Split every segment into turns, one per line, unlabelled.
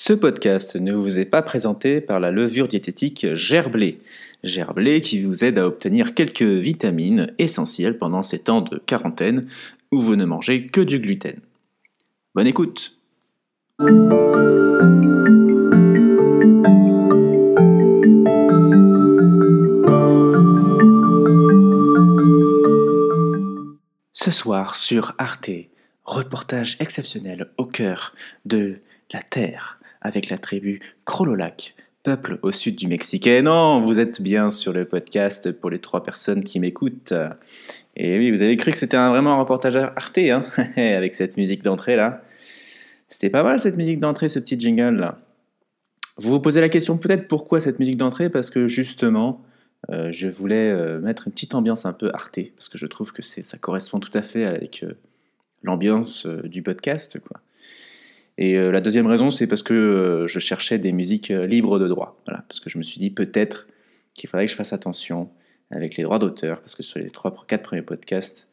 Ce podcast ne vous est pas présenté par la levure diététique Gerblé. Gerblé qui vous aide à obtenir quelques vitamines essentielles pendant ces temps de quarantaine où vous ne mangez que du gluten. Bonne écoute Ce soir sur Arte, reportage exceptionnel au cœur de la Terre avec la tribu Krololac, peuple au sud du Mexique. Et non, vous êtes bien sur le podcast pour les trois personnes qui m'écoutent. Et oui, vous avez cru que c'était vraiment un reportage Arte, hein avec cette musique d'entrée là. C'était pas mal cette musique d'entrée, ce petit jingle là. Vous vous posez la question peut-être pourquoi cette musique d'entrée? Parce que justement, euh, je voulais euh, mettre une petite ambiance un peu Arte, parce que je trouve que ça correspond tout à fait avec euh, l'ambiance du podcast. Quoi. Et la deuxième raison, c'est parce que je cherchais des musiques libres de droit. Parce que je me suis dit peut-être qu'il faudrait que je fasse attention avec les droits d'auteur, parce que sur les trois, premiers podcasts,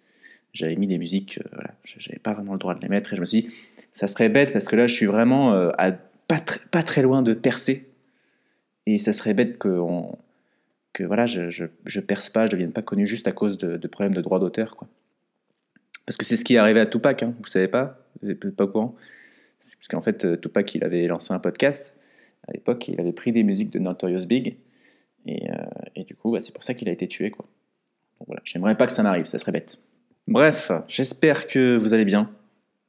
j'avais mis des musiques, voilà, j'avais pas vraiment le droit de les mettre, et je me suis dit, ça serait bête, parce que là, je suis vraiment pas, très loin de percer, et ça serait bête que voilà, je, je, perce pas, je devienne pas connu juste à cause de, problèmes de droit d'auteur. Parce que c'est ce qui est arrivé à Tupac, hein, vous savez pas? Vous n'êtes pas au courant? Parce qu'en fait, euh, Tupac, il avait lancé un podcast. À l'époque, il avait pris des musiques de Notorious Big. Et, euh, du coup, bah, c'est pour ça qu'il a été tué. Quoi. Donc voilà, j'aimerais pas que ça m'arrive, ça serait bête. Bref, j'espère que vous allez bien.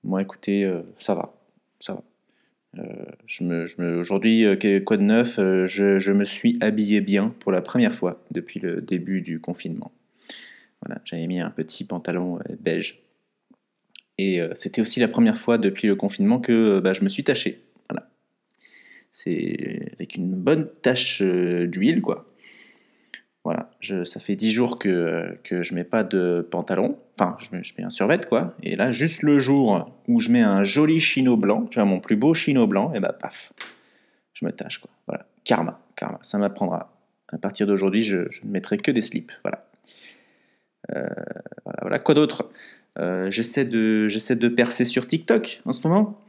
Moi, écoutez, euh, ça va. Ça va. Je me, Aujourd'hui, quoi de neuf euh, je, me suis habillé bien pour la première fois depuis le début du confinement. Voilà, j'avais mis un petit pantalon beige. Et c'était aussi la première fois depuis le confinement que bah, je me suis taché. Voilà. C'est avec une bonne tache d'huile, quoi. Voilà, ça fait 10 jours que, que je mets pas de pantalon. Enfin, je mets, un survêt, quoi. Et là, juste le jour où je mets un joli chino blanc, tu vois, mon plus beau chino blanc, et bah, paf, je me tâche, quoi. Voilà, karma, karma, ça m'apprendra. À partir d'aujourd'hui, je, ne mettrai que des slips, voilà. Euh, voilà, voilà, quoi d'autre? Euh, J'essaie de, de percer sur TikTok en ce moment.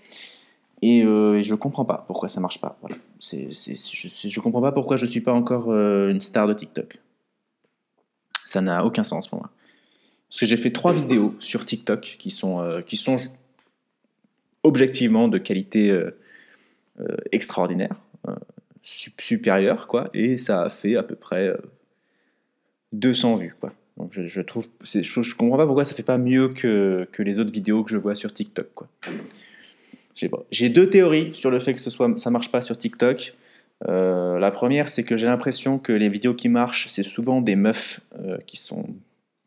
Et, euh, je comprends pas pourquoi ça marche pas. Voilà. Je, je comprends pas pourquoi je suis pas encore euh, une star de TikTok. Ça n'a aucun sens pour moi. Parce que j'ai fait trois vidéos sur TikTok qui sont, qui sont objectivement de qualité extraordinaire, supérieure, quoi, et ça a fait à peu près 200 vues, quoi. Je, je trouve, je, comprends pas pourquoi ça fait pas mieux que, que, les autres vidéos que je vois sur TikTok. J'ai deux théories sur le fait que ce soit, ça marche pas sur TikTok. Euh, la première, c'est que j'ai l'impression que les vidéos qui marchent, c'est souvent des meufs euh, qui sont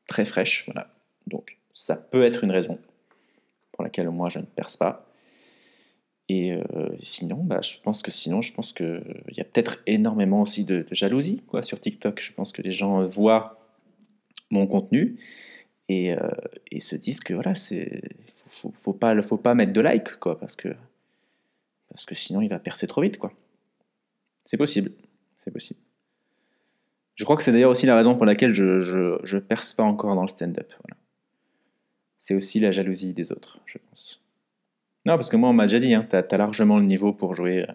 très fraîches. Voilà. Donc, ça peut être une raison pour laquelle moi je ne perce pas. Et euh, sinon, bah, je pense que sinon, je pense qu'il y a peut-être énormément aussi de, jalousie quoi, sur TikTok. Je pense que les gens voient mon contenu et, et se disent que voilà, c'est faut, faut, pas, faut pas mettre de like, quoi, parce que, parce que sinon il va percer trop vite, quoi. C'est possible. C'est possible. Je crois que c'est d'ailleurs aussi la raison pour laquelle je, je, perce pas encore dans le stand-up. C'est aussi la jalousie des autres, je pense. Non, parce que moi, on m'a déjà dit, hein, tu as, largement le niveau pour jouer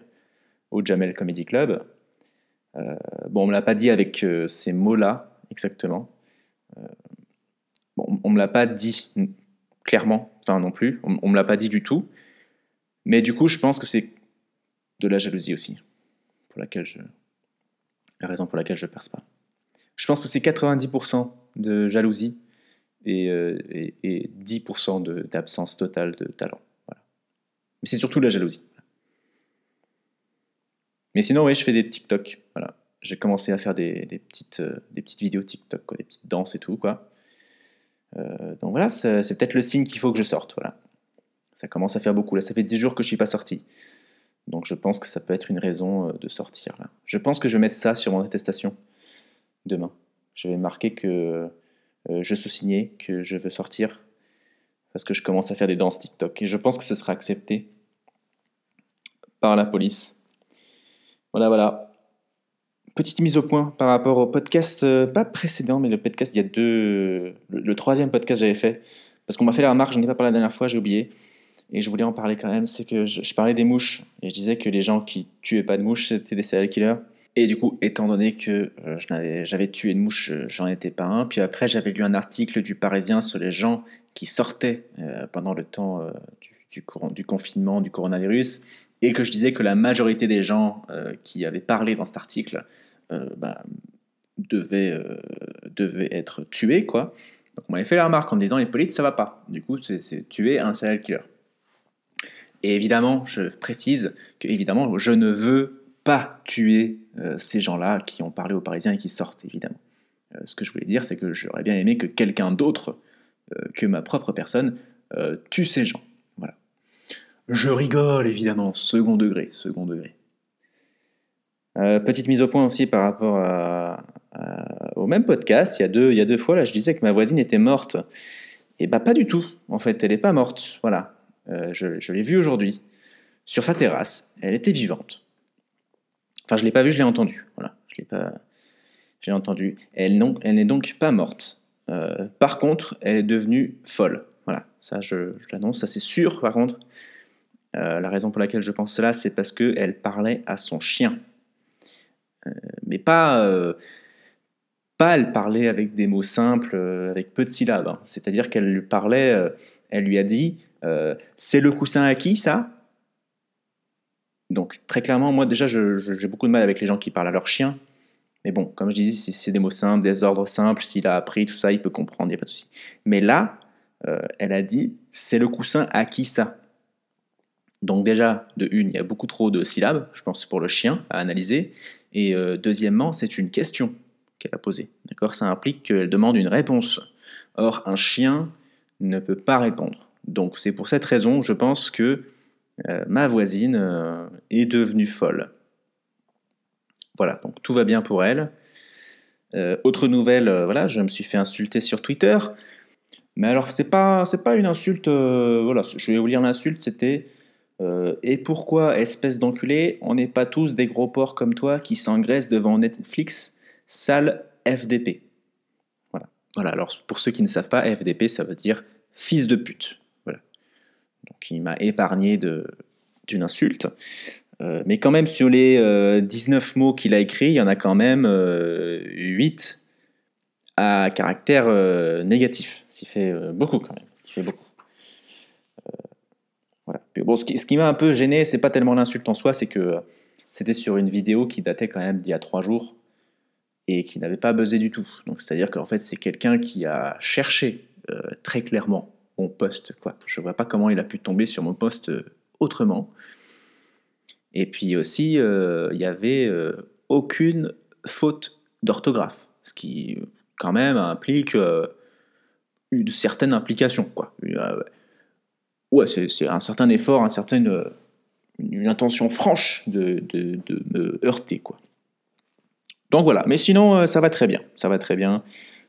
au Jamel Comedy Club. Euh, bon, on me l'a pas dit avec euh, ces mots-là, exactement. Euh, bon, on me l'a pas dit clairement, enfin non plus, on, on me l'a pas dit du tout. Mais du coup, je pense que c'est de la jalousie aussi laquelle je, la raison pour laquelle je perce pas. Je pense que c'est 90% de jalousie et, 10% euh, d'absence totale de talent. Mais c'est surtout la jalousie. Mais sinon, oui, je fais des TikTok. Voilà. J'ai commencé à faire des, petites, euh, des petites vidéos TikTok, des petites danses et tout. Quoi. Euh, donc voilà, c'est peut-être le signe qu'il faut que je sorte. Voilà. Ça commence à faire beaucoup. Là, ça fait 10 jours que je suis pas sorti. Donc je pense que ça peut être une raison euh, de sortir. Je pense que je vais mettre ça sur mon attestation demain. Je vais marquer que je suis signé, que je veux sortir parce que je commence à faire des danses TikTok. Et je pense que ce sera accepté par la police. Voilà, voilà. Petite mise au point par rapport au podcast, euh, pas précédent, mais le podcast, il y a deux. Le, troisième podcast que j'avais fait, parce qu'on m'a fait la remarque, j'en ai pas parlé la dernière fois, j'ai oublié. et je voulais en parler quand même, c'est que je, parlais des mouches, et je disais que les gens qui tuaient pas de mouches, c'était des serial killers. Et du coup, étant donné que euh, j'avais tué une mouche, j'en étais pas un. Puis après, j'avais lu un article du Parisien sur les gens qui sortaient euh, pendant le temps euh, du, confinement, du coronavirus, et que je disais que la majorité des gens qui avaient parlé dans cet article bah, devaient, devaient être tués, quoi. Donc on m'avait fait la remarque en me disant Hippolyte, ça va pas. Du coup, c'est tuer un serial killer. Et évidemment, je précise que évidemment, je ne veux pas tuer euh, ces gens-là qui ont parlé aux Parisiens et qui sortent, évidemment. Euh, ce que je voulais dire, c'est que j'aurais bien aimé que quelqu'un d'autre euh, que ma propre personne tue ces gens. Je rigole, évidemment, second degré, second degré. petite mise au point aussi par rapport au même podcast, il y, a deux, fois, là, je disais que ma voisine était morte. Et bah pas du tout, en fait, elle n'est pas morte, voilà. je, je l'ai vue aujourd'hui, sur sa terrasse, elle était vivante. Enfin, je l'ai pas vu, je l'ai entendu. Voilà, je l'ai pas. J'ai entendu. Elle, elle n'est donc pas morte. Euh, par contre, elle est devenue folle. Voilà, ça je, l'annonce, ça c'est sûr. Par contre, euh, la raison pour laquelle je pense cela, c'est parce qu'elle parlait à son chien. Euh, mais pas, pas elle parlait avec des mots simples, avec peu de syllabes. Hein. C'est-à-dire qu'elle lui parlait, elle lui a dit C'est le coussin à qui ça? Donc très clairement, moi déjà, j'ai beaucoup de mal avec les gens qui parlent à leur chien. Mais bon, comme je disais, c'est des mots simples, des ordres simples, s'il a appris tout ça, il peut comprendre, il n'y a pas de souci. Mais là, euh, elle a dit, c'est le coussin à qui ça? Donc déjà, de une, il y a beaucoup trop de syllabes, je pense, pour le chien à analyser. Et euh, deuxièmement, c'est une question qu'elle a posée. D'accord? Ça implique qu'elle demande une réponse. Or, un chien ne peut pas répondre. Donc c'est pour cette raison, je pense que euh, ma voisine euh, est devenue folle. Voilà, donc tout va bien pour elle. Autre nouvelle, voilà, je me suis fait insulter sur Twitter. Mais alors, c'est pas, c'est pas une insulte. voilà, je vais vous lire l'insulte. C'était Et pourquoi, espèce d'enculé, on n'est pas tous des gros porcs comme toi qui s'engraissent devant Netflix, sale FDP. Voilà. Voilà. Alors, pour ceux qui ne savent pas, FDP, ça veut dire fils de pute qui m'a épargné d'une insulte. Euh, mais quand même, sur les 19 euh, mots qu'il a écrits, il y en a quand même 8 euh, à caractère négatif. Ce qui fait beaucoup quand même. Bon, ce qui, m'a un peu gêné, c'est pas tellement l'insulte en soi, c'est que c'était sur une vidéo qui datait quand même d'il y a 3 jours et qui n'avait pas buzzé du tout. Donc c'est-à-dire qu'en fait, c'est quelqu'un qui a cherché très clairement mon poste. Quoi. Je vois pas comment il a pu tomber sur mon poste euh, autrement. Et puis aussi, euh, il n'y avait euh, aucune faute d'orthographe, ce qui quand même implique une certaine implication. Ouais, c'est un certain effort, un certain, une intention franche de, de, de, me heurter. Quoi. Donc voilà, mais sinon, ça va très bien. Ça va très bien,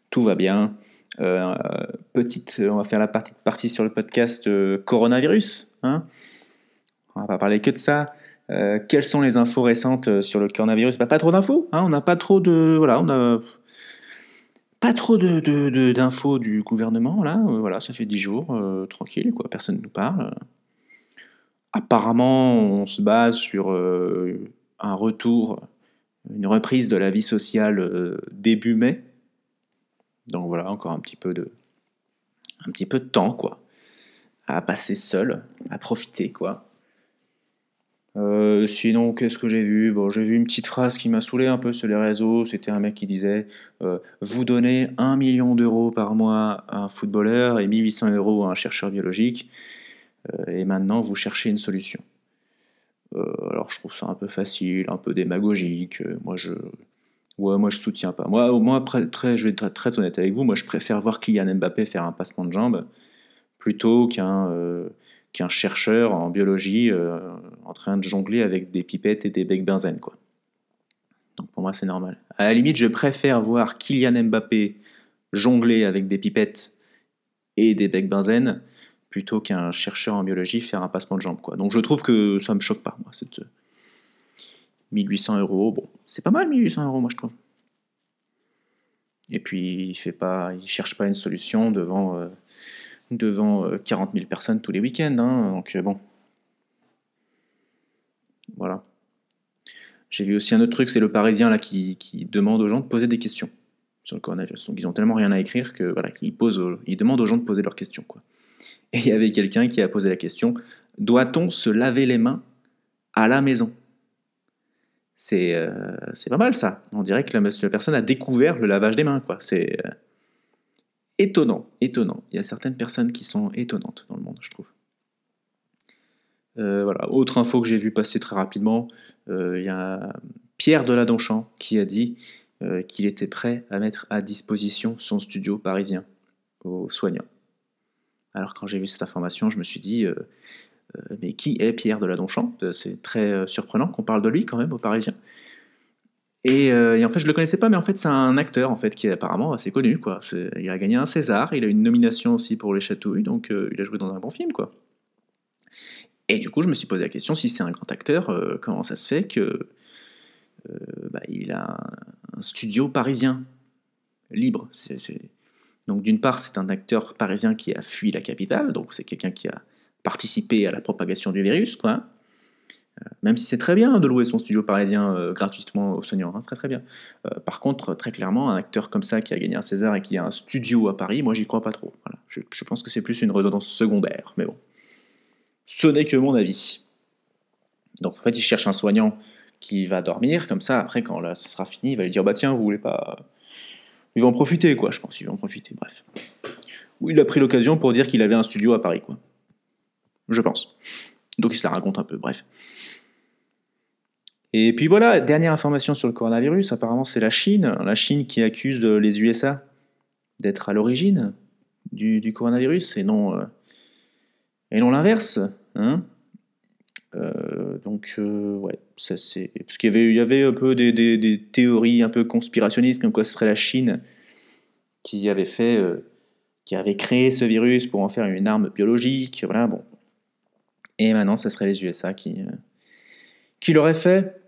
tout va bien. Euh, petite, on va faire la partie, partie sur le podcast euh, coronavirus. Hein on va pas parler que de ça. Euh, quelles sont les infos récentes sur le coronavirus? Bah, Pas trop d'infos. Hein on n'a pas trop de. Voilà, on a pas trop de, d'infos du gouvernement. Là, voilà, ça fait dix jours, tranquille, quoi. Personne ne nous parle. Apparemment, on se base sur un retour, une reprise de la vie sociale début mai. Donc voilà, encore un petit peu de, un petit peu de temps, quoi, à passer seul, à profiter, quoi. Euh, sinon, qu'est-ce que j'ai vu? Bon, j'ai vu une petite phrase qui m'a saoulé un peu sur les réseaux. C'était un mec qui disait euh, Vous donnez 1 million d'euros par mois à un footballeur et 1800 euros à un chercheur biologique, euh, et maintenant vous cherchez une solution. alors, je trouve ça un peu facile, un peu démagogique. Moi, je, Ouais, moi je soutiens pas. Moi, très, je vais être très, honnête avec vous, moi je préfère voir Kylian Mbappé faire un passement de jambes plutôt qu'un euh, qu'un chercheur en biologie euh, en train de jongler avec des pipettes et des becs benzène. Quoi. Donc pour moi c'est normal. À la limite, je préfère voir Kylian Mbappé jongler avec des pipettes et des becs benzène plutôt qu'un chercheur en biologie faire un passement de jambes. Quoi. Donc je trouve que ça me choque pas, moi, cette, 1800 euros, bon, c'est pas mal 1800 euros, moi je trouve. Et puis il fait pas, il cherche pas une solution devant, euh, devant 40 000 personnes tous les week-ends. Hein, donc bon. Voilà. J'ai vu aussi un autre truc, c'est le Parisien là qui, demande aux gens de poser des questions sur le coronavirus. Donc ils ont tellement rien à écrire que voilà, ils, posent, ils demandent aux gens de poser leurs questions. Quoi. Et il y avait quelqu'un qui a posé la question doit-on se laver les mains à la maison? C'est, euh, pas mal ça. On dirait que la, personne a découvert le lavage des mains. quoi. Euh, étonnant, étonnant. Il y a certaines personnes qui sont étonnantes dans le monde, je trouve. Euh, voilà. Autre info que j'ai vu passer très rapidement, il y a Pierre Deladonchamp qui a dit qu'il était prêt à mettre à disposition son studio parisien aux soignants. Alors quand j'ai vu cette information, je me suis dit, euh, mais qui est Pierre de Ladonchamp? Euh, C'est très euh, surprenant qu'on parle de lui quand même aux Parisiens. Et, en fait, je le connaissais pas, mais en fait, c'est un acteur en fait qui est apparemment assez connu. Quoi. Il a gagné un César, il a une nomination aussi pour Les Chatouilles, donc il a joué dans un bon film, quoi. Et du coup, je me suis posé la question si c'est un grand acteur, comment ça se fait que bah, il a un, studio parisien libre? Donc d'une part, c'est un acteur parisien qui a fui la capitale, donc c'est quelqu'un qui a participer à la propagation du virus, quoi. Euh, même si c'est très bien de louer son studio parisien euh, gratuitement aux soignants, hein, très très bien. Euh, par contre, très clairement, un acteur comme ça qui a gagné un César et qui a un studio à Paris, moi j'y crois pas trop. Je, pense que c'est plus une résonance secondaire, mais bon. Ce n'est que mon avis. Donc en fait, il cherche un soignant qui va dormir, comme ça, après, quand là, ce sera fini, il va lui dire, bah tiens, vous voulez pas... Il va en profiter, quoi, je pense, il va en profiter, bref. Ou il a pris l'occasion pour dire qu'il avait un studio à Paris, quoi je pense. Donc il se la raconte un peu, bref. Et puis voilà, dernière information sur le coronavirus, apparemment c'est la Chine, la Chine qui accuse les USA d'être à l'origine du, coronavirus. Et non, euh, non l'inverse. Hein. Euh, donc euh, ouais, ça c'est... Parce qu'il y avait, un peu des, théories un peu conspirationnistes, comme quoi ce serait la Chine qui avait fait... qui avait créé ce virus pour en faire une arme biologique, voilà, bon, et maintenant, ce serait les USA qui, euh, qui l'auraient fait.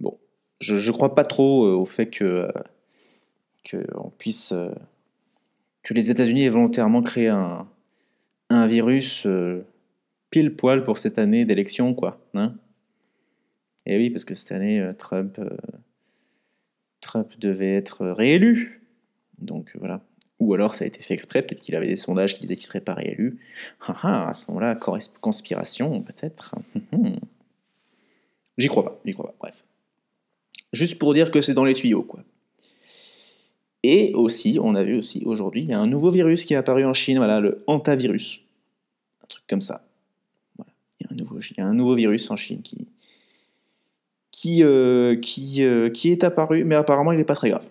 Bon, je ne crois pas trop euh, au fait que, euh, puisse que les États-Unis aient volontairement créé un, un virus pile poil pour cette année d'élection, quoi. Hein et oui, parce que cette année, Trump, Trump devait être réélu. Donc voilà. Ou alors ça a été fait exprès, peut-être qu'il avait des sondages qui disaient qu'il serait pas réélu. Ah, ah, à ce moment-là, conspiration, peut-être. J'y crois pas, j'y crois pas, bref. Juste pour dire que c'est dans les tuyaux, quoi. Et aussi, on a vu aussi aujourd'hui, il y a un nouveau virus qui est apparu en Chine, voilà, le hantavirus. Un truc comme ça. Voilà. Il, y a un nouveau, il y a un nouveau virus en Chine qui, qui, euh, qui, euh, qui est apparu, mais apparemment il n'est pas très grave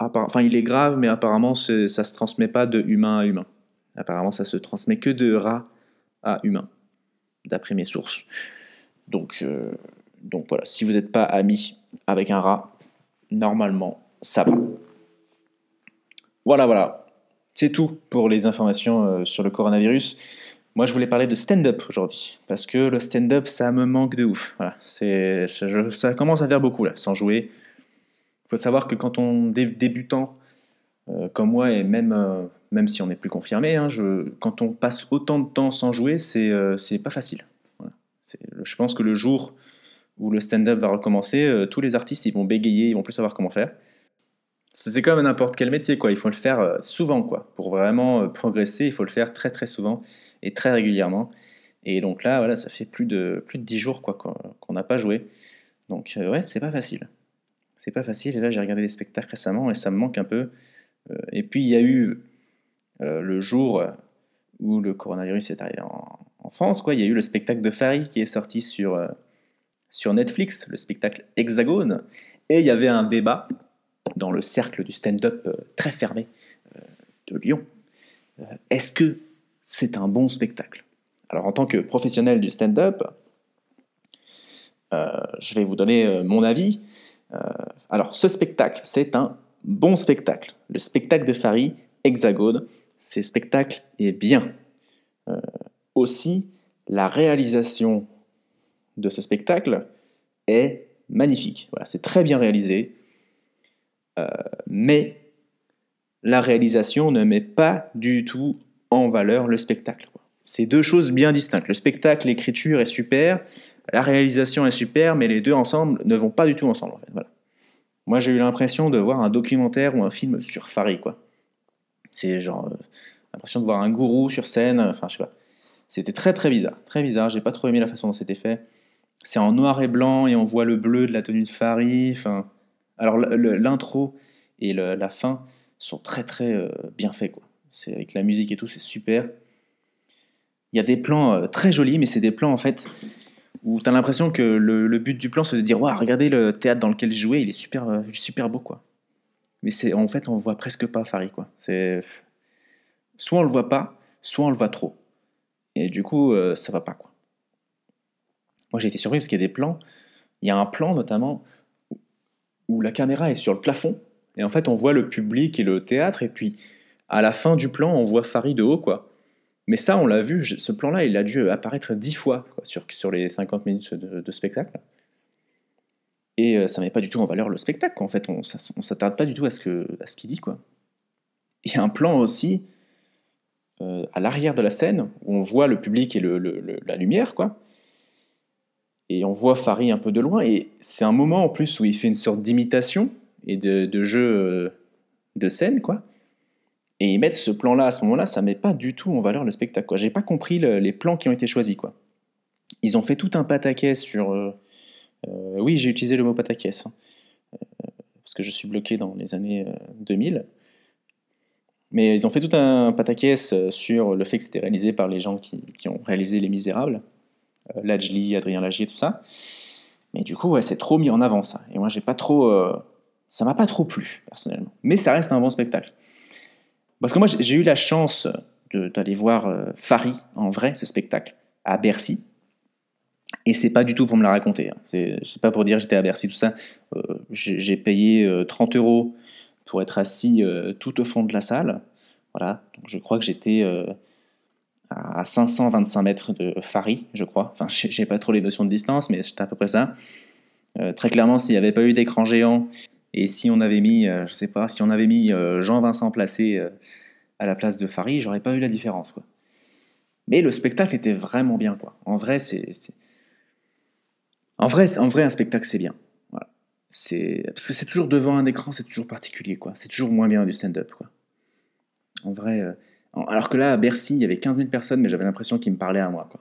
enfin, il est grave, mais apparemment, ça ne se transmet pas de humain à humain. Apparemment, ça se transmet que de rat à humain, d'après mes sources. Donc, euh, donc voilà, si vous n'êtes pas ami avec un rat, normalement, ça va. Voilà, voilà. C'est tout pour les informations euh, sur le coronavirus. Moi, je voulais parler de stand-up aujourd'hui, parce que le stand-up, ça me manque de ouf. Voilà, c'est, ça commence à faire beaucoup là, sans jouer faut savoir que quand on est débutant, euh, comme moi, et même, euh, même si on n'est plus confirmé, hein, quand on passe autant de temps sans jouer, c'est euh, pas facile. Je pense que le jour où le stand-up va recommencer, tous les artistes ils vont bégayer, ils vont plus savoir comment faire. C'est comme n'importe quel métier, quoi. Il faut le faire souvent, quoi. Pour vraiment progresser, il faut le faire très très souvent et très régulièrement. Et donc là, voilà, ça fait plus de plus de 10 jours quoi qu'on n'a pas joué. Donc ouais, c'est pas facile c'est pas facile. Et là, j'ai regardé des spectacles récemment et ça me manque un peu. Euh, et puis, il y a eu euh, le jour où le coronavirus est arrivé en, France, quoi. Il y a eu le spectacle de Farid qui est sorti sur, euh, sur Netflix, le spectacle Hexagone. Et il y avait un débat dans le cercle du stand-up très fermé de Lyon. Est-ce que c'est un bon spectacle? Alors, en tant que professionnel du stand-up, je vais vous donner mon avis. Euh, alors, ce spectacle, c'est un bon spectacle. Le spectacle de Farid, Hexagone, ce spectacle est bien. Euh, aussi, la réalisation de ce spectacle est magnifique. Voilà, c'est très bien réalisé, euh, mais la réalisation ne met pas du tout en valeur le spectacle. C'est deux choses bien distinctes. Le spectacle, l'écriture est super, la réalisation est super, mais les deux ensemble ne vont pas du tout ensemble. En fait. voilà. Moi, j'ai eu l'impression de voir un documentaire ou un film sur Farid, quoi. C'est genre euh, l'impression de voir un gourou sur scène. Enfin, je sais pas. C'était très très bizarre, très bizarre. J'ai pas trop aimé la façon dont c'était fait. C'est en noir et blanc et on voit le bleu de la tenue de Farid. Enfin, alors l'intro et la fin sont très très euh, bien faits, quoi. C'est avec la musique et tout, c'est super. Il y a des plans euh, très jolis, mais c'est des plans en fait où tu as l'impression que le, but du plan c'est de dire regardez le théâtre dans lequel j'ai joué, il est super euh, super beau quoi. Mais c'est en fait on voit presque pas Farid quoi. C'est soit on le voit pas, soit on le voit trop. Et du coup ça va pas quoi. Moi j'ai été surpris parce qu'il y a des plans, il y a un plan notamment où la caméra est sur le plafond et en fait on voit le public et le théâtre et puis à la fin du plan on voit Farid de haut quoi. Mais ça, on l'a vu, ce plan-là, il a dû apparaître dix fois sur, sur les 50 minutes de, spectacle. Et euh, ça met pas du tout en valeur le spectacle. En fait, on, ne s'attarde pas du tout à ce qu'il ce qu'il dit. Quoi. Il y a un plan aussi euh, à l'arrière de la scène où on voit le public et le, la lumière, quoi. Et on voit Farid un peu de loin. Et c'est un moment en plus où il fait une sorte d'imitation et de, jeu euh, de scène, quoi. Et ils mettent ce plan-là à ce moment-là, ça met pas du tout en valeur le spectacle. Quoi. J'ai pas compris les plans qui ont été choisis. Quoi. Ils ont fait tout un pataquès sur. Euh, euh, oui, j'ai utilisé le mot pataquès. Hein. Parce que je suis bloqué dans les années 2000. Mais ils ont fait tout un pataquès sur le fait que c'était réalisé par les gens qui ont réalisé Les Misérables. Lajli, Adrien Lagier, tout ça. Mais du coup, ouais, c'est trop mis en avant ça. Et moi, j'ai pas trop. ça m'a pas trop plu, personnellement. Mais ça reste un bon spectacle. Parce que moi, j'ai eu la chance d'aller voir euh, en vrai, ce spectacle, à Bercy. Et c'est pas du tout pour me la raconter. Hein. C'est pas pour dire j'étais à Bercy, tout ça. Euh, j'ai payé 30 euh, euros pour être assis tout au fond de la salle. Voilà. Donc je crois que j'étais à 525 mètres de Fari, je crois. Enfin, j'ai pas trop les notions de distance, mais c'était à peu près ça. très clairement, s'il n'y avait pas eu d'écran géant et si on avait mis, euh, je sais pas, si on avait mis euh, Jean-Vincent Placé euh, à la place de Farid, j'aurais pas eu la différence, quoi. Mais le spectacle était vraiment bien, quoi. En vrai, c'est, en vrai, en vrai, un spectacle, c'est bien. Parce que c'est toujours devant un écran, c'est toujours particulier, quoi. C'est toujours moins bien du stand-up, quoi. En vrai, alors que là, à Bercy, il y avait 15 000 personnes, mais j'avais l'impression qu'ils me parlaient à moi, quoi.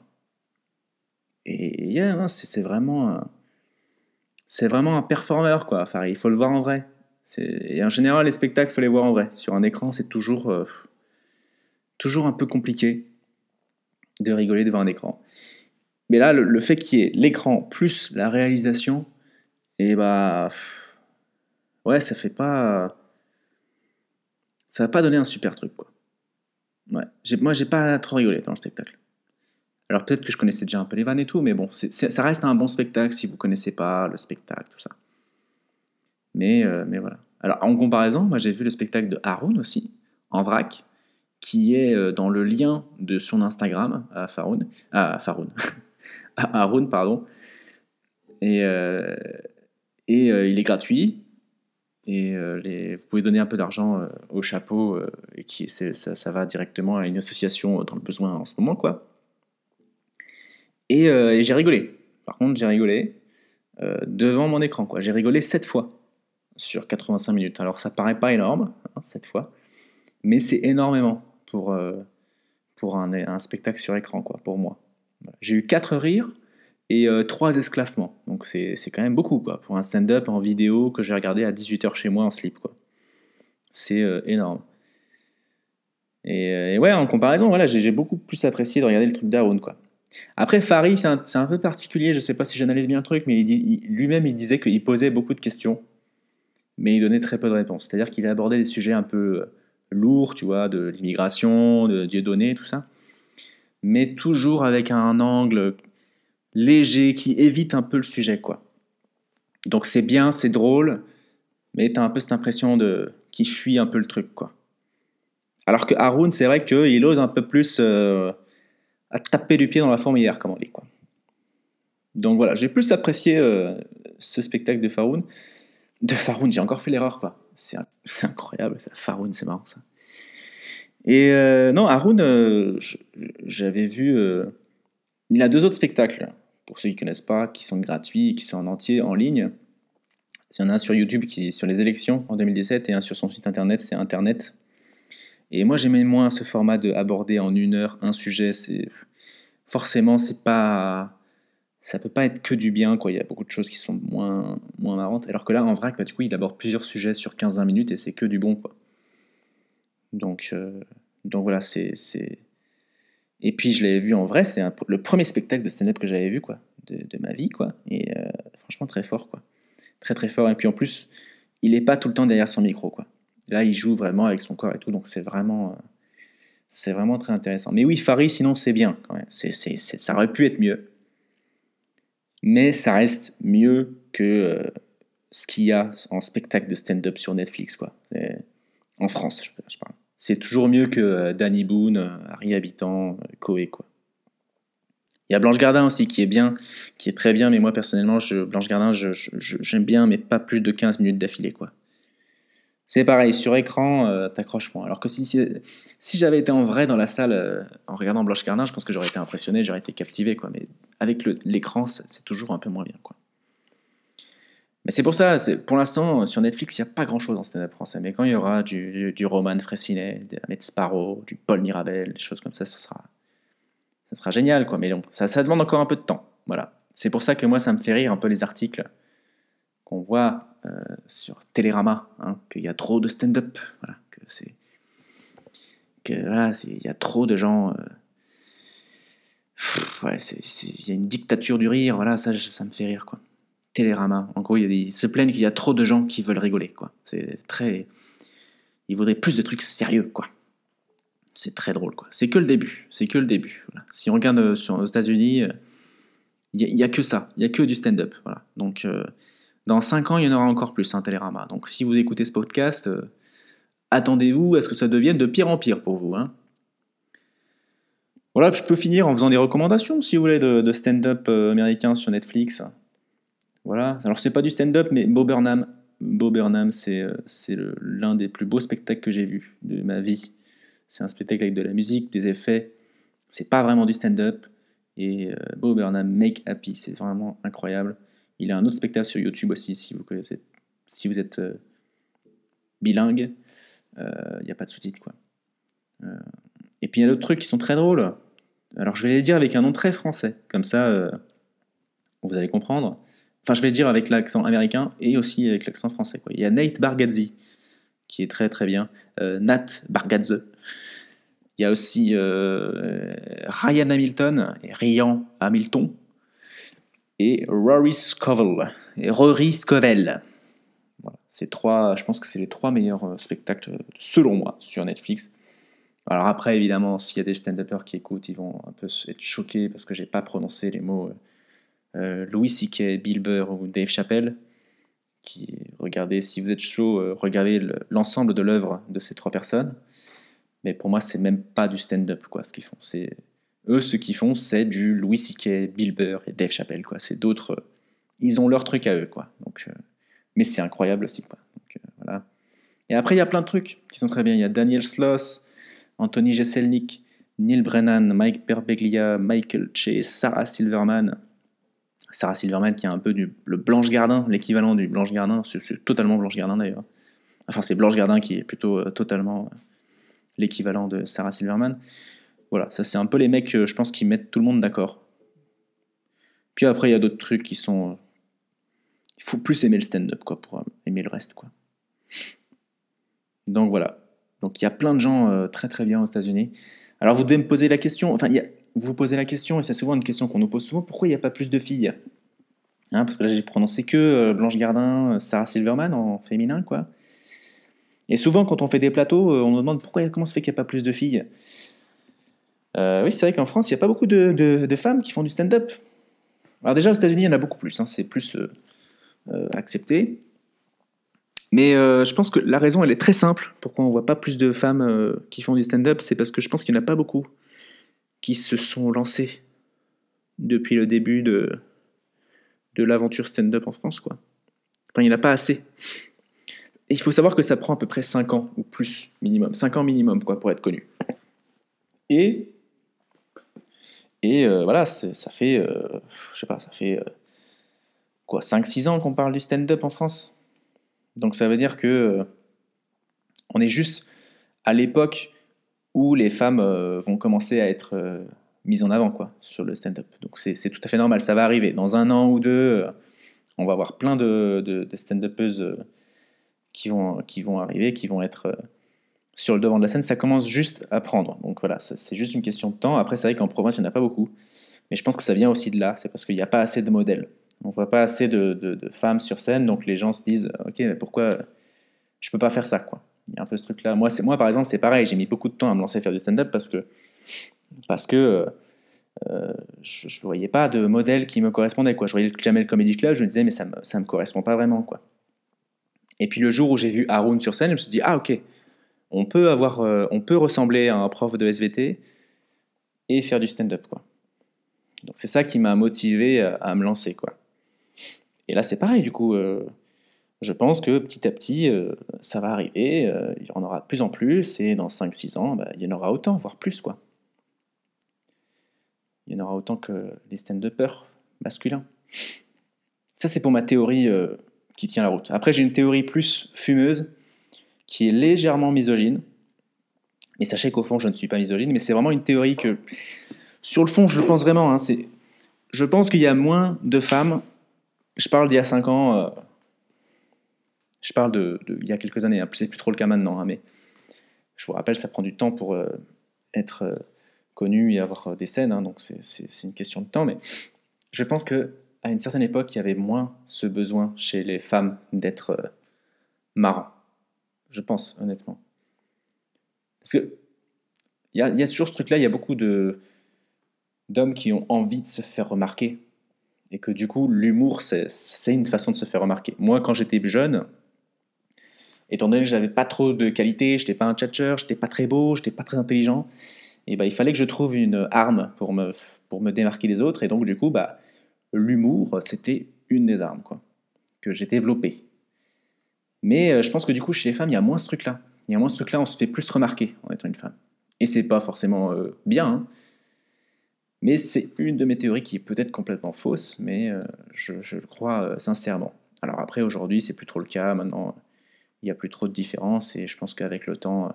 Et yeah, c'est vraiment c'est vraiment un performeur, quoi. Enfin, il faut le voir en vrai. Et en général, les spectacles, il faut les voir en vrai. Sur un écran, c'est toujours, euh, toujours un peu compliqué de rigoler devant un écran. Mais là, le, fait qu'il y ait l'écran plus la réalisation, et eh bah. Ouais, ça fait pas. Ça va pas donner un super truc, quoi. Ouais. Moi, j'ai pas trop rigolé dans le spectacle. Alors peut-être que je connaissais déjà un peu les vannes et tout, mais bon, ça reste un bon spectacle si vous connaissez pas le spectacle, tout ça. Mais, euh, mais voilà. Alors en comparaison, moi j'ai vu le spectacle de Haroun aussi, en vrac, qui est euh, dans le lien de son Instagram à Faroun, à Faroun, à Haroun, pardon. Et, euh, et il est gratuit. Et les, vous pouvez donner un peu d'argent au chapeau, et qui, ça, ça va directement à une association dans le besoin en ce moment, quoi. Euh, et, j'ai rigolé. Par contre, j'ai rigolé euh, devant mon écran. quoi. J'ai rigolé 7 fois sur 85 minutes. Alors ça paraît pas énorme, hein, 7 fois, mais c'est énormément pour, euh, pour un, un, spectacle sur écran, quoi, pour moi. J'ai eu 4 rires et 3 esclavements. Donc c'est quand même beaucoup, quoi, pour un stand-up en vidéo que j'ai regardé à 18h chez moi en slip. C'est énorme. Et, ouais, en comparaison, voilà, j'ai beaucoup plus apprécié de regarder le truc d'Aaron. Après, Farid, c'est un, peu particulier, je sais pas si j'analyse bien le truc, mais lui-même, il disait qu'il posait beaucoup de questions, mais il donnait très peu de réponses. C'est-à-dire qu'il abordait des sujets un peu euh, lourds, tu vois, de l'immigration, de Dieudonné, tout ça, mais toujours avec un angle léger qui évite un peu le sujet, quoi. Donc c'est bien, c'est drôle, mais tu as un peu cette impression de qu'il fuit un peu le truc, quoi. Alors que Haroun, c'est vrai qu'il ose un peu plus... Euh, à taper du pied dans la fourmilière, comme on dit. Quoi. Donc voilà, j'ai plus apprécié euh, ce spectacle de Faroun. De Faroun, j'ai encore fait l'erreur, quoi. C'est, incroyable, ça. Faroun, c'est marrant, ça. Et euh, non, Haroun, j'avais vu. Il a deux autres spectacles, pour ceux qui ne connaissent pas, qui sont gratuits, qui sont en entier en ligne. Il y en a un sur YouTube qui est sur les élections en 2017 et un sur son site internet, c'est Internet. Et moi, j'aimais moins ce format de aborder en une heure un sujet. Forcément, c'est pas, ça peut pas être que du bien. Il y a beaucoup de choses qui sont moins, moins marrantes. Alors que là, en vrac, bah, du coup, il aborde plusieurs sujets sur 15-20 minutes et c'est que du bon. Donc, euh, donc voilà, c'est. Et puis je l'avais vu en vrai, c'est le premier spectacle de stand-up que j'avais vu quoi, de, ma vie. quoi. Et euh, franchement, très fort. quoi. Très très fort. Et puis en plus, il n'est pas tout le temps derrière son micro. quoi. Là, il joue vraiment avec son corps et tout, donc c'est vraiment, euh, c'est vraiment très intéressant. Mais oui, Farid, sinon c'est bien quand même. Ça aurait pu être mieux, mais ça reste mieux que euh, ce qu'il y a en spectacle de stand-up sur Netflix, quoi. En France, je parle. C'est toujours mieux que euh, Danny Boone, euh, Harry Habitant, euh, Coé, quoi. Il y a Blanche Gardin aussi qui est bien, qui est très bien, mais moi personnellement, Blanche Gardin, j'aime bien, mais pas plus de 15 minutes d'affilée, quoi. C'est pareil, sur écran, euh, t'accroches moins. Alors que si, si, j'avais été en vrai dans la salle euh, en regardant Blanche Gardin, je pense que j'aurais été impressionné, j'aurais été captivé, quoi. Mais avec l'écran, c'est toujours un peu moins bien, quoi. Mais c'est pour ça, pour l'instant, sur Netflix, il n'y a pas grand-chose en stand-up français. Mais quand il y aura du, du, du Roman Fressinet, Ahmed Sparrow, du Paul Mirabel, des choses comme ça, ça sera, génial, quoi. Mais bon, ça, demande encore un peu de temps. Voilà. C'est pour ça que moi, ça me fait rire un peu les articles qu'on voit euh, sur Télérama, hein, qu'il y a trop de stand-up. Voilà, que voilà, il y a trop de gens. euh, il y a une dictature du rire, voilà, ça, ça me fait rire, quoi. Télérama, en gros, ils se plaignent qu'il y a trop de gens qui veulent rigoler, quoi. C'est très. Ils voudraient plus de trucs sérieux, quoi. C'est très drôle, quoi. C'est que le début, c'est que le début. Si on regarde euh, sur, aux États-Unis, euh, il n'y a, que ça, il n'y a que du stand-up, voilà. Donc, euh, dans 5 ans, il y en aura encore plus, un Télérama. Donc, si vous écoutez ce podcast, attendez-vous à ce que ça devienne de pire en pire pour vous, hein. Voilà, je peux finir en faisant des recommandations, si vous voulez, de, de stand-up américain sur Netflix. Voilà. Alors, c'est pas du stand-up, mais Bo Burnham. Bo Burnham, c'est euh, l'un des plus beaux spectacles que j'ai vu de ma vie. C'est un spectacle avec de la musique, des effets. C'est pas vraiment du stand-up. Et euh, Bo Burnham, Make Happy, c'est vraiment incroyable. Il a un autre spectacle sur YouTube aussi, si vous connaissez, si vous êtes euh, bilingue. Il n'y a pas de sous-titres, quoi. Euh, et puis il y a d'autres trucs qui sont très drôles. Alors je vais les dire avec un nom très français, comme ça euh, vous allez comprendre. Enfin, je vais dire avec l'accent américain et aussi avec l'accent français. Il y a Nate Bargatze, qui est très très bien. Euh, Nat Bargatze. Il y a aussi euh, Ryan Hamilton et Ryan Hamilton. Et Rory Scovel. Rory Scovel. Voilà. Trois, je pense que c'est les trois meilleurs euh, spectacles, selon moi, sur Netflix. Alors après, évidemment, s'il y a des stand-uppers qui écoutent, ils vont un peu être choqués parce que j'ai pas prononcé les mots euh, Louis C.K., Bill Burr ou Dave Chappelle. Qui, regardez, si vous êtes chaud, euh, regardez le- l'ensemble de l'œuvre de ces trois personnes. Mais pour moi, c'est même pas du stand-up, quoi, ce qu'ils font. Eux, ce qu'ils font, c'est du Louis C.K., Bill Burr et Dave Chappelle, quoi. C'est d'autres. euh, ils ont leur truc à eux, quoi. Donc, mais c'est incroyable aussi, quoi. Voilà. Et après, il y a plein de trucs qui sont très bien. Il y a Daniel Sloss, Anthony Jeselnik, Neil Brennan, Mike Perbeglia, Michael Che, Sarah Silverman. Sarah Silverman qui est un peu du, le Blanche Gardin, l'équivalent du Blanche Gardin, c'est totalement Blanche Gardin d'ailleurs. Enfin, c'est Blanche Gardin qui est plutôt euh, totalement euh, l'équivalent de Sarah Silverman. Voilà, ça c'est un peu les mecs, euh, je pense, qui mettent tout le monde d'accord. Puis après, il y a d'autres trucs qui sont. Il faut plus aimer le stand-up, quoi, pour aimer le reste, quoi. Donc voilà. Donc il y a plein de gens très très bien aux États-Unis. Alors vous devez me poser la question, enfin il y a- vous posez la question, et c'est souvent une question qu'on nous pose souvent, pourquoi il n'y a pas plus de filles? Hein, Parce que là j'ai prononcé que euh, Blanche Gardin, euh, Sarah Silverman en féminin, quoi. Et souvent quand on fait des plateaux, euh, on nous demande pourquoi, comment se fait qu'il n'y a pas plus de filles? Oui, c'est vrai qu'en France, il n'y a pas beaucoup de, femmes qui font du stand-up. Alors déjà aux États-Unis, il y en a beaucoup plus, hein, c'est plus accepté. Mais je pense que la raison, elle est très simple. Pourquoi on voit pas plus de femmes qui font du stand-up, c'est parce que je pense qu'il n'y en a pas beaucoup qui se sont lancées depuis le début de, de l'aventure stand-up en France, quoi. Enfin, il n'y en a pas assez. Il faut savoir que ça prend à peu près 5 ans ou plus minimum. 5 ans minimum, quoi, pour être connu. Et, et euh, voilà, ça fait, euh, je sais pas, ça fait euh, quoi, 5-6 ans qu'on parle du stand-up en France. Donc ça veut dire que on est juste à l'époque où les femmes vont commencer à être mises en avant quoi, sur le stand-up. Donc c'est tout à fait normal, ça va arriver. Dans un an ou deux, on va avoir plein de, stand-upeuses qui vont, qui vont arriver, qui vont être sur le devant de la scène, ça commence juste à prendre. Donc voilà, c'est juste une question de temps. Après, c'est vrai qu'en province, il n'y en a pas beaucoup. Mais je pense que ça vient aussi de là. C'est parce qu'il n'y a pas assez de modèles. On ne voit pas assez de, femmes sur scène. Donc les gens se disent Ok, mais pourquoi je peux pas faire ça quoi? Il y a un peu ce truc-là. Moi, moi, par exemple, c'est pareil. J'ai mis beaucoup de temps à me lancer à faire du stand-up parce que, parce que euh, je ne voyais pas de modèle qui me correspondait. Quoi. Je voyais jamais le Comedy Club. Je me disais Mais ça ne me, ça me correspond pas vraiment. quoi. Et puis le jour où j'ai vu Haroun sur scène, je me suis dit Ah, ok on peut, avoir, euh, on peut ressembler à un prof de SVT et faire du stand-up. Quoi. Donc c'est ça qui m'a motivé à, me lancer. Quoi. Et là c'est pareil, du coup, euh, je pense que petit à petit, euh, ça va arriver, il y en aura de plus en plus, et dans 5-6 ans, bah, il y en aura autant, voire plus. quoi. Il y en aura autant que les stand-uppers masculins. Ça c'est pour ma théorie qui tient la route. Après j'ai une théorie plus fumeuse qui est légèrement misogyne. Mais sachez qu'au fond, je ne suis pas misogyne, mais c'est vraiment une théorie que, sur le fond, je le pense vraiment. Hein, je pense qu'il y a moins de femmes. Je parle d'il y a 5 ans. Euh, je parle de, il y a quelques années. Hein, c'est plus trop le cas maintenant. Hein, mais je vous rappelle, ça prend du temps pour euh, être euh, connu et avoir des scènes. donc c'est, une question de temps. Mais je pense que à une certaine époque, il y avait moins ce besoin chez les femmes d'être marrant je pense, honnêtement. Parce que il y a, y a, toujours ce truc-là, il y a beaucoup d'hommes qui ont envie de se faire remarquer. Et que du coup, l'humour, c'est une façon de se faire remarquer. Moi, quand j'étais jeune, étant donné que j'avais pas trop de qualité, j'étais pas un je j'étais pas très beau, j'étais pas très intelligent, et bah, il fallait que je trouve une arme pour me, pour me démarquer des autres. Et donc, du coup, bah, l'humour, c'était une des armes quoi, que j'ai développées. Mais euh, je pense que du coup, chez les femmes, il y a moins ce truc-là. Il y a moins ce truc-là, on se fait plus remarquer en étant une femme. Et c'est pas forcément euh, bien, hein. mais c'est une de mes théories qui est peut-être complètement fausse, mais euh, je, le crois sincèrement. Alors après, aujourd'hui, c'est plus trop le cas. Maintenant, il n'y a plus trop de différence, et je pense qu'avec le temps,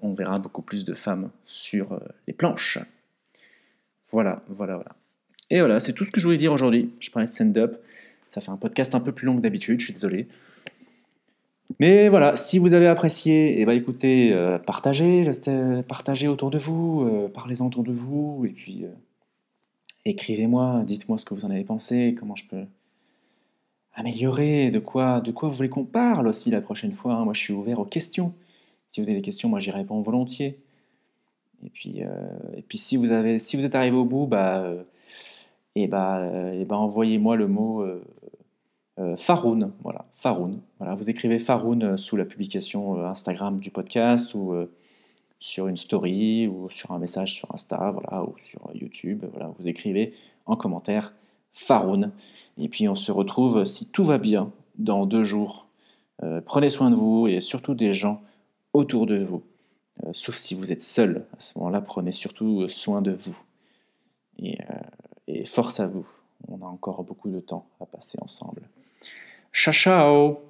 on verra beaucoup plus de femmes sur les planches. Voilà, voilà, voilà. Et voilà, c'est tout ce que je voulais dire aujourd'hui. Je parlais de stand-up. Ça fait un podcast un peu plus long que d'habitude, je suis désolé. Mais voilà, si vous avez apprécié, eh ben écoutez, euh, partagez, partagez autour de vous, euh, parlez-en autour de vous, et puis euh, écrivez-moi, dites-moi ce que vous en avez pensé, comment je peux améliorer, de quoi, de quoi vous voulez qu'on parle aussi la prochaine fois. Hein. Moi, je suis ouvert aux questions. Si vous avez des questions, moi, j'y réponds volontiers. Et puis, et puis si vous avez, si vous êtes arrivé au bout, bah, et eh bah, et bah envoyez-moi le mot euh, Faroun, voilà, Faroun. Voilà, vous écrivez Faroun euh, sous la publication euh, Instagram du podcast ou sur une story ou sur un message sur Insta, voilà, ou sur YouTube. Voilà, vous écrivez en commentaire Faroun. Et puis on se retrouve, si tout va bien, dans deux jours. prenez soin de vous et surtout des gens autour de vous. sauf si vous êtes seul. À ce moment-là, prenez surtout soin de vous. et force à vous. On a encore beaucoup de temps à passer ensemble. Ciao, ciao